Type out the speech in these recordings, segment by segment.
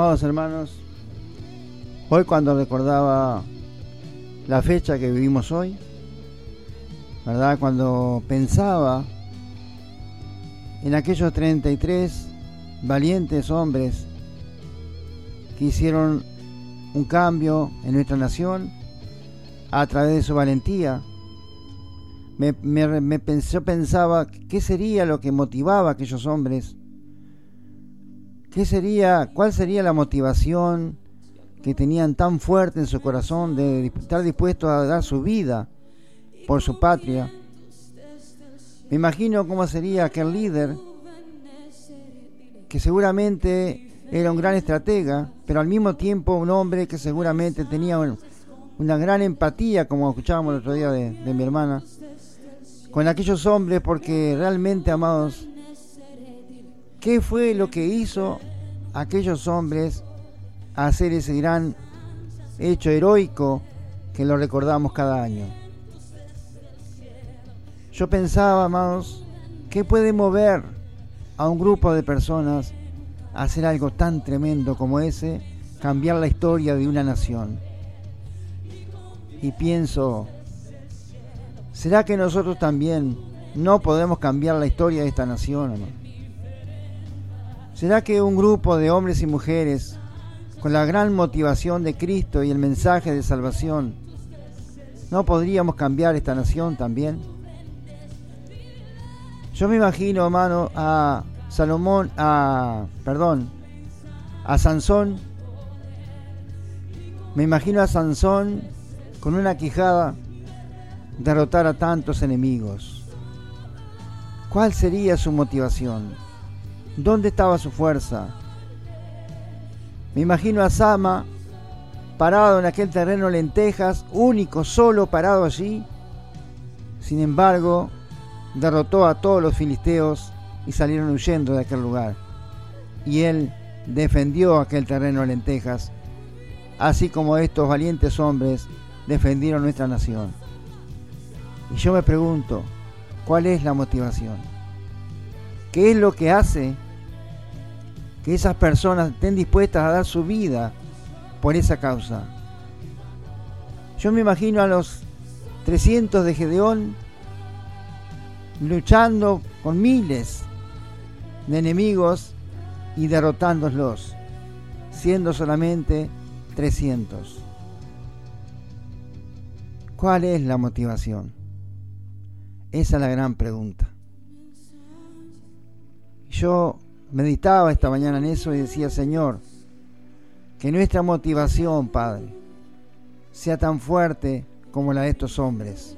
Amados hermanos, hoy cuando recordaba la fecha que vivimos hoy, ¿verdad? Cuando pensaba en aquellos 33 valientes hombres que hicieron un cambio en nuestra nación a través de su valentía, me, yo pensaba qué sería lo que motivaba a aquellos hombres, qué sería, cuál sería la motivación que tenían tan fuerte en su corazón de estar dispuestos a dar su vida por su patria. Me imagino cómo sería aquel líder que seguramente era un gran estratega, pero al mismo tiempo un hombre que seguramente tenía una gran empatía, como escuchábamos el otro día de, de mi hermana, con aquellos hombres, porque realmente, amados, ¿qué fue lo que hizo aquellos hombres a hacer ese gran hecho heroico que lo recordamos cada año? Yo pensaba, amados, ¿qué puede mover a un grupo de personas a hacer algo tan tremendo como ese, cambiar la historia de una nación? Y pienso, ¿Será que nosotros también no podemos cambiar la historia de esta nación? ¿Será que un grupo de hombres y mujeres con la gran motivación de Cristo y el mensaje de salvación, no podríamos cambiar esta nación también? Yo me imagino, hermano, a Salomón, a, perdón, a Sansón. Me imagino a Sansón con una quijada derrotar a tantos enemigos? ¿Cuál sería su motivación? ¿Dónde estaba su fuerza? Me imagino a Sama parado en aquel terreno lentejas, único, solo parado allí. Sin embargo, derrotó a todos los filisteos y salieron huyendo de aquel lugar. Y él defendió aquel terreno lentejas, así como estos valientes hombres defendieron nuestra nación. Y yo me pregunto, ¿cuál es la motivación? ¿Qué es lo que hace que esas personas estén dispuestas a dar su vida por esa causa? Yo me imagino a los 300 de Gedeón luchando con miles de enemigos y derrotándolos, siendo solamente 300. ¿Cuál es la motivación? Esa es la gran pregunta. Yo meditaba esta mañana en eso y decía, Señor, que nuestra motivación, Padre, sea tan fuerte como la de estos hombres.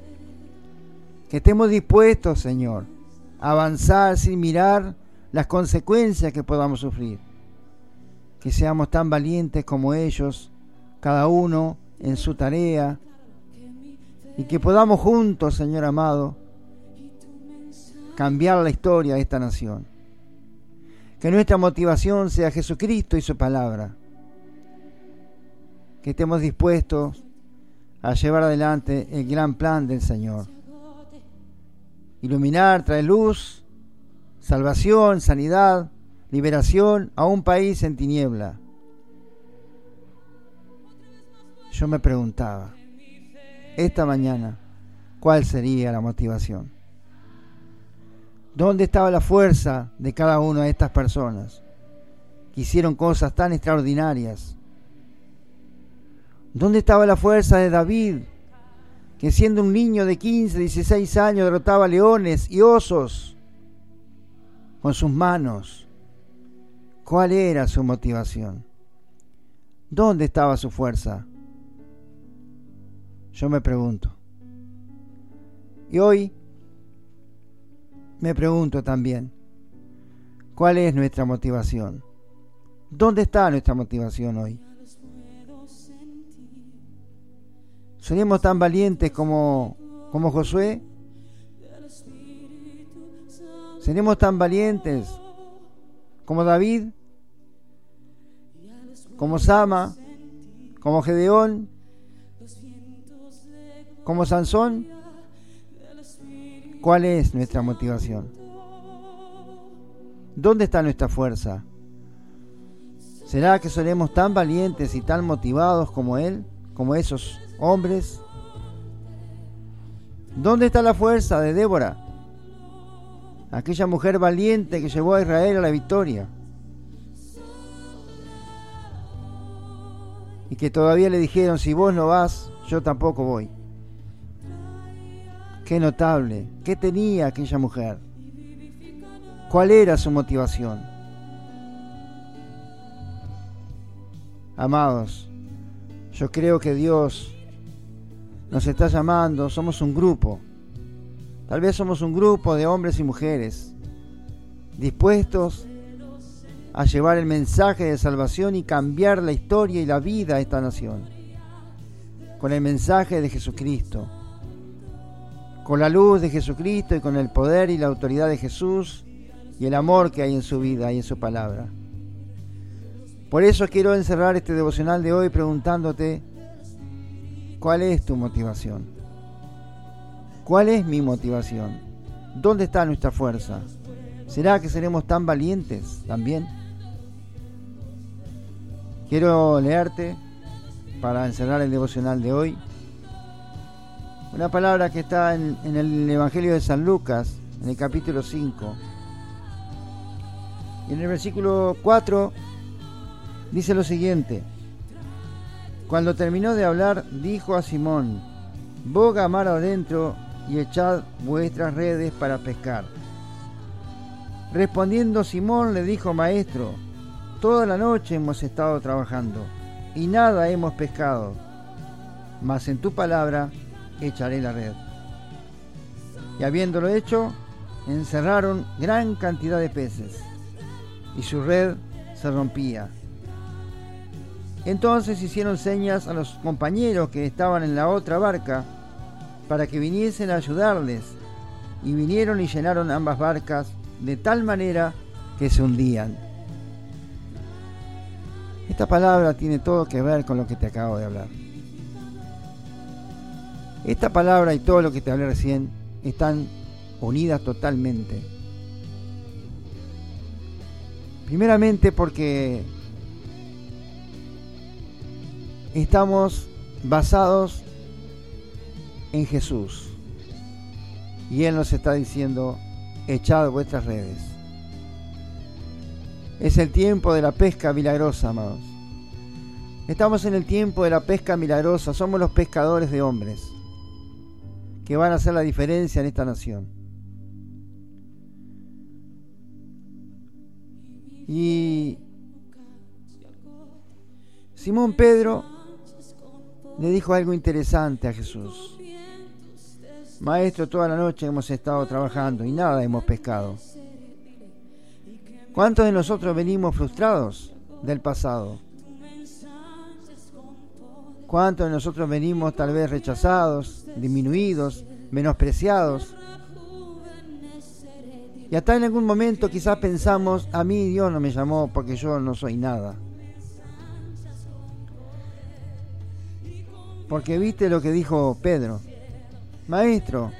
Que estemos dispuestos, Señor, a avanzar sin mirar las consecuencias que podamos sufrir. Que seamos tan valientes como ellos, cada uno en su tarea, y que podamos juntos, Señor amado, cambiar la historia de esta nación. Que nuestra motivación sea Jesucristo y su palabra. Que estemos dispuestos a llevar adelante el gran plan del Señor. Iluminar, traer luz, salvación, sanidad, liberación a un país en tiniebla. Yo me preguntaba, esta mañana, ¿cuál sería la motivación? ¿Dónde estaba la fuerza de cada una de estas personas que hicieron cosas tan extraordinarias? ¿Dónde estaba la fuerza de David, que siendo un niño de 15, 16 años derrotaba leones y osos con sus manos? ¿Cuál era su motivación? ¿Dónde estaba su fuerza? Yo me pregunto. Y hoy me pregunto también, ¿cuál es nuestra motivación? ¿Dónde está nuestra motivación hoy? ¿Seremos tan valientes como, como Josué? ¿Seremos tan valientes como David? ¿Como Sama? ¿Como Gedeón? ¿Como Sansón? ¿Cuál es nuestra motivación? ¿Dónde está nuestra fuerza? ¿Será que seremos tan valientes y tan motivados como Él, como esos hombres? ¿Dónde está la fuerza de Débora? Aquella mujer valiente que llevó a Israel a la victoria. Y que todavía le dijeron, si vos no vas, yo tampoco voy. Qué notable, qué tenía aquella mujer. ¿Cuál era su motivación? Amados, yo creo que Dios nos está llamando, somos un grupo. Tal vez somos un grupo de hombres y mujeres dispuestos a llevar el mensaje de salvación y cambiar la historia y la vida de esta nación. Con el mensaje de Jesucristo. Con la luz de Jesucristo y con el poder y la autoridad de Jesús y el amor que hay en su vida y en su palabra. Por eso quiero encerrar este devocional de hoy preguntándote, ¿cuál es tu motivación? ¿Cuál es mi motivación? ¿Dónde está nuestra fuerza? ¿Será que seremos tan valientes también? Quiero leerte para encerrar el devocional de hoy una palabra que está en, el Evangelio de San Lucas, en el capítulo 5. Y en el versículo 4 dice lo siguiente. Cuando terminó de hablar, dijo a Simón, boga mar adentro y echad vuestras redes para pescar. Respondiendo Simón le dijo, Maestro, toda la noche hemos estado trabajando y nada hemos pescado, mas en tu palabra echaré la red. Y habiéndolo hecho, encerraron gran cantidad de peces y su red se rompía. Entonces hicieron señas a los compañeros que estaban en la otra barca para que viniesen a ayudarles, y vinieron y llenaron ambas barcas de tal manera que se hundían. Esta palabra tiene todo que ver con lo que te acabo de hablar. Esta palabra y todo lo que te hablé recién están unidas totalmente. Primeramente porque estamos basados en Jesús. Y Él nos está diciendo, echad vuestras redes. Es el tiempo de la pesca milagrosa, amados. Estamos en el tiempo de la pesca milagrosa. Somos los pescadores de hombres que van a hacer la diferencia en esta nación. Y Simón Pedro le dijo algo interesante a Jesús. Maestro, toda la noche hemos estado trabajando y nada hemos pescado. ¿Cuántos de nosotros venimos frustrados del pasado? ¿Cuántos de nosotros venimos tal vez rechazados, disminuidos, menospreciados? Y hasta en algún momento quizás pensamos, a mí Dios no me llamó porque yo no soy nada. Porque viste lo que dijo Pedro. Maestro,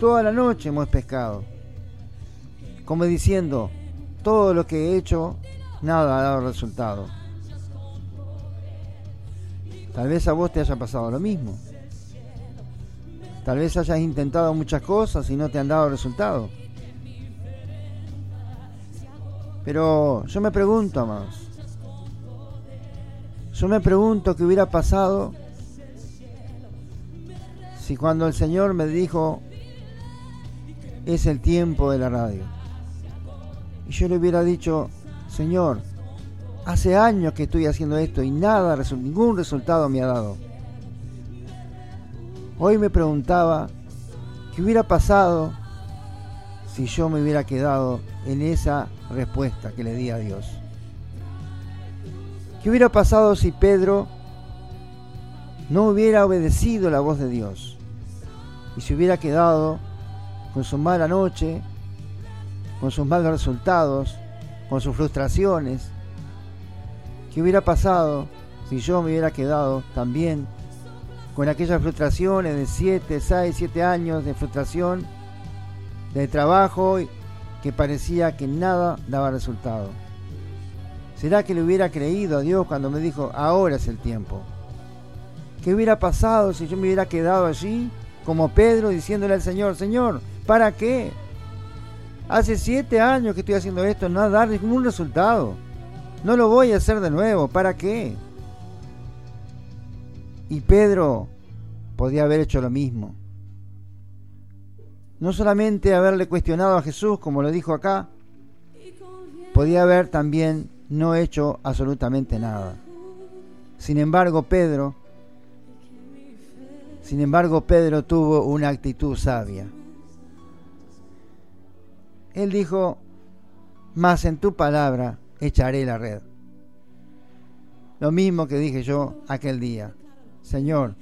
toda la noche hemos pescado. Como diciendo, todo lo que he hecho, nada ha dado resultado. Tal vez a vos te haya pasado lo mismo. Tal vez hayas intentado muchas cosas y no te han dado resultado. Pero yo me pregunto, amados. Yo me pregunto qué hubiera pasado si cuando el Señor me dijo, es el tiempo de la radio, y yo le hubiera dicho, Señor, hace años que estoy haciendo esto y nada, ningún resultado me ha dado. Hoy me preguntaba, ¿qué hubiera pasado si yo me hubiera quedado en esa respuesta que le di a Dios? ¿Qué hubiera pasado si Pedro no hubiera obedecido la voz de Dios? y se hubiera quedado con su mala noche, con sus malos resultados, con sus frustraciones. ¿Qué hubiera pasado si yo me hubiera quedado también con aquellas frustraciones de 7, 6, 7 años de frustración, de trabajo que parecía que nada daba resultado? ¿Será que le hubiera creído a Dios cuando me dijo, ahora es el tiempo? ¿Qué hubiera pasado si yo me hubiera quedado allí como Pedro diciéndole al Señor, Señor, ¿para qué? Hace siete años que estoy haciendo esto, no a dar ningún resultado. No lo voy a hacer de nuevo, ¿para qué? Y Pedro podía haber hecho lo mismo. No solamente haberle cuestionado a Jesús, como lo dijo acá, podía haber también no hecho absolutamente nada. Sin embargo, Pedro, sin embargo, Pedro tuvo una actitud sabia. Él dijo, más en tu palabra echaré la red. Lo mismo que dije yo aquel día. Señor,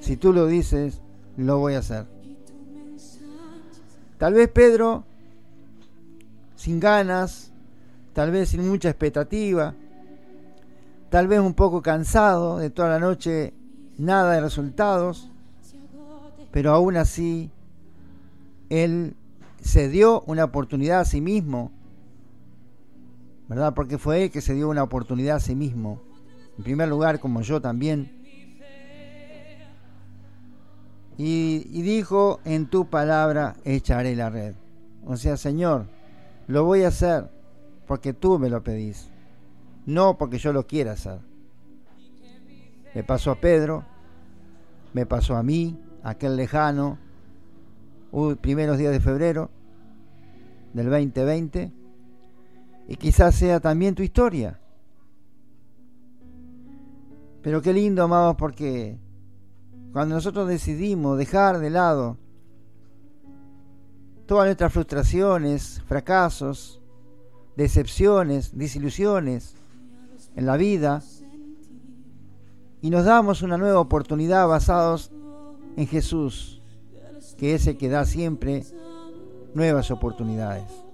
si tú lo dices, lo voy a hacer. Tal vez Pedro, sin ganas, tal vez sin mucha expectativa, tal vez un poco cansado de toda la noche, nada de resultados, pero aún así, él se dio una oportunidad a sí mismo, ¿verdad? Porque fue él que se dio una oportunidad a sí mismo, en primer lugar, como yo también. Y, y dijo, en tu palabra echaré la red. O sea, Señor, lo voy a hacer porque tú me lo pedís, no porque yo lo quiera hacer. Me pasó a Pedro, me pasó a mí, aquel lejano, primeros días de febrero del 2020, y quizás sea también tu historia. Pero qué lindo, amados, porque cuando nosotros decidimos dejar de lado todas nuestras frustraciones, fracasos, decepciones, desilusiones en la vida, y nos damos una nueva oportunidad basados en Jesús, que es el que da siempre nuevas oportunidades.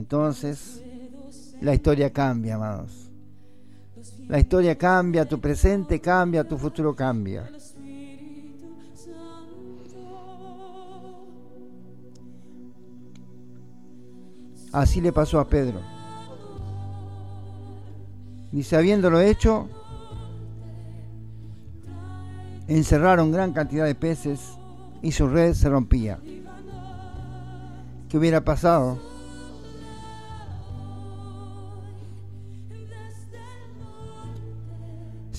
Entonces, la historia cambia, amados. La historia cambia, tu presente cambia, tu futuro cambia. Así le pasó a Pedro. Dice, habiéndolo hecho, encerraron gran cantidad de peces y su red se rompía. ¿Qué hubiera pasado?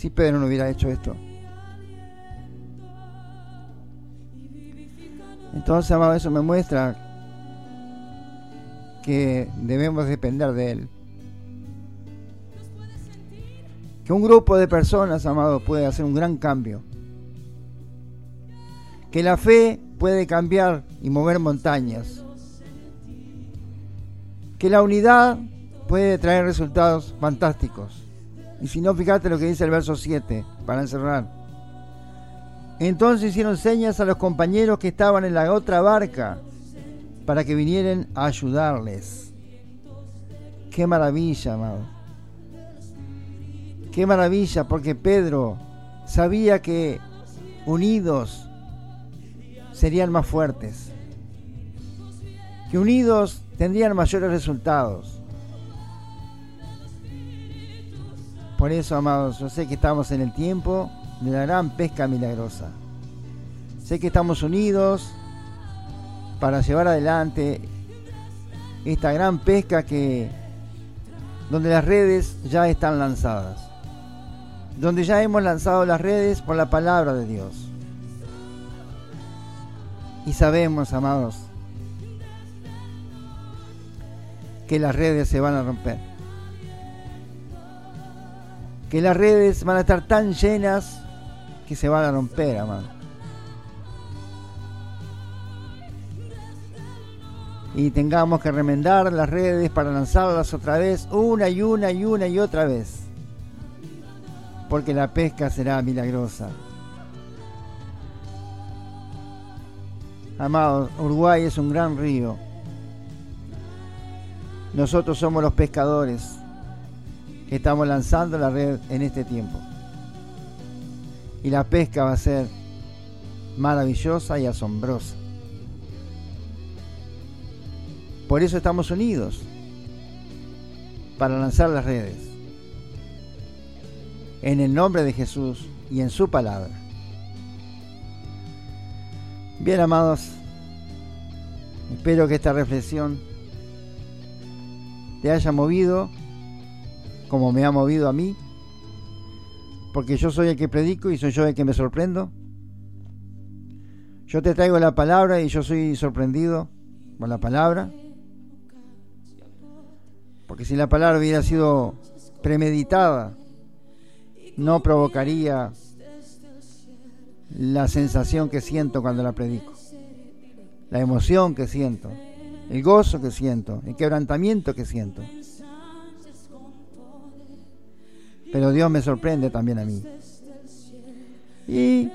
Si Pedro no hubiera hecho esto. Entonces, amado, eso me muestra que debemos depender de Él. Que un grupo de personas, amados, puede hacer un gran cambio. Que la fe puede cambiar y mover montañas. Que la unidad puede traer resultados fantásticos. Y si no, fíjate lo que dice el verso 7 para encerrar. Entonces hicieron señas a los compañeros que estaban en la otra barca para que vinieran a ayudarles. Qué maravilla, amado. Qué maravilla, porque Pedro sabía que unidos serían más fuertes, que unidos tendrían mayores resultados. Por eso, amados, yo sé que estamos en el tiempo de la gran pesca milagrosa. Sé que estamos unidos, para llevar adelante esta gran pesca que donde las redes ya están lanzadas, donde ya hemos lanzado las redes por la palabra de Dios. Y sabemos, amados, que las redes se van a romper. Que las redes van a estar tan llenas que se van a romper, amados. y tengamos que remendar las redes para lanzarlas otra vez, una y una y una y otra vez. Porque la pesca será milagrosa. Amados, Uruguay es un gran río. Nosotros somos los pescadores estamos lanzando la red en este tiempo. Y la pesca va a ser maravillosa y asombrosa. Por eso estamos unidos. para lanzar las redes. En el nombre de Jesús y en su palabra. Bien, amados, espero que esta reflexión te haya movido como me ha movido a mí, porque yo soy el que predico y soy yo el que me sorprendo. Yo te traigo la palabra y yo soy sorprendido con la palabra. Porque si la palabra hubiera sido premeditada, no provocaría la sensación que siento cuando la predico, la emoción que siento, el gozo que siento, el quebrantamiento que siento. Pero Dios me sorprende también a mí. Y,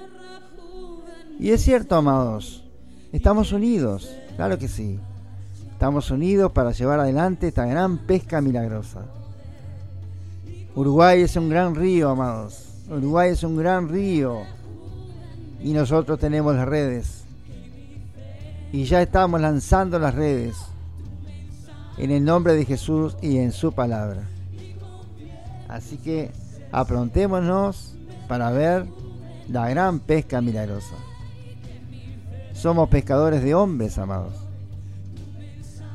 y es cierto, amados, estamos unidos, claro que sí. Estamos unidos para llevar adelante esta gran pesca milagrosa. Uruguay es un gran río, amados. Uruguay es un gran río. Y nosotros tenemos las redes. Y ya estamos lanzando las redes. En el nombre de Jesús y en su palabra. Así que aprontémonos para ver la gran pesca milagrosa. Somos pescadores de hombres, amados.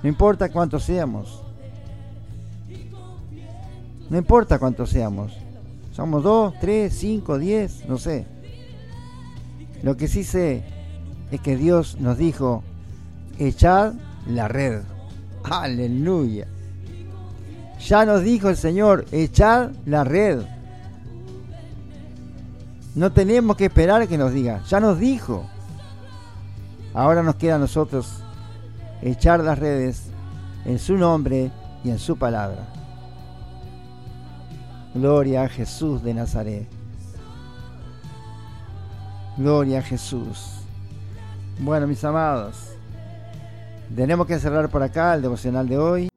No importa cuántos seamos. No importa cuántos seamos. Somos dos, tres, cinco, diez, no sé. Lo que sí sé es que Dios nos dijo, echad la red. Aleluya. Ya nos dijo el Señor, echad la red. No tenemos que esperar que nos diga, ya nos dijo. Ahora nos queda a nosotros echar las redes en su nombre y en su palabra. Gloria a Jesús de Nazaret. Gloria a Jesús. Bueno, mis amados, tenemos que cerrar por acá el devocional de hoy.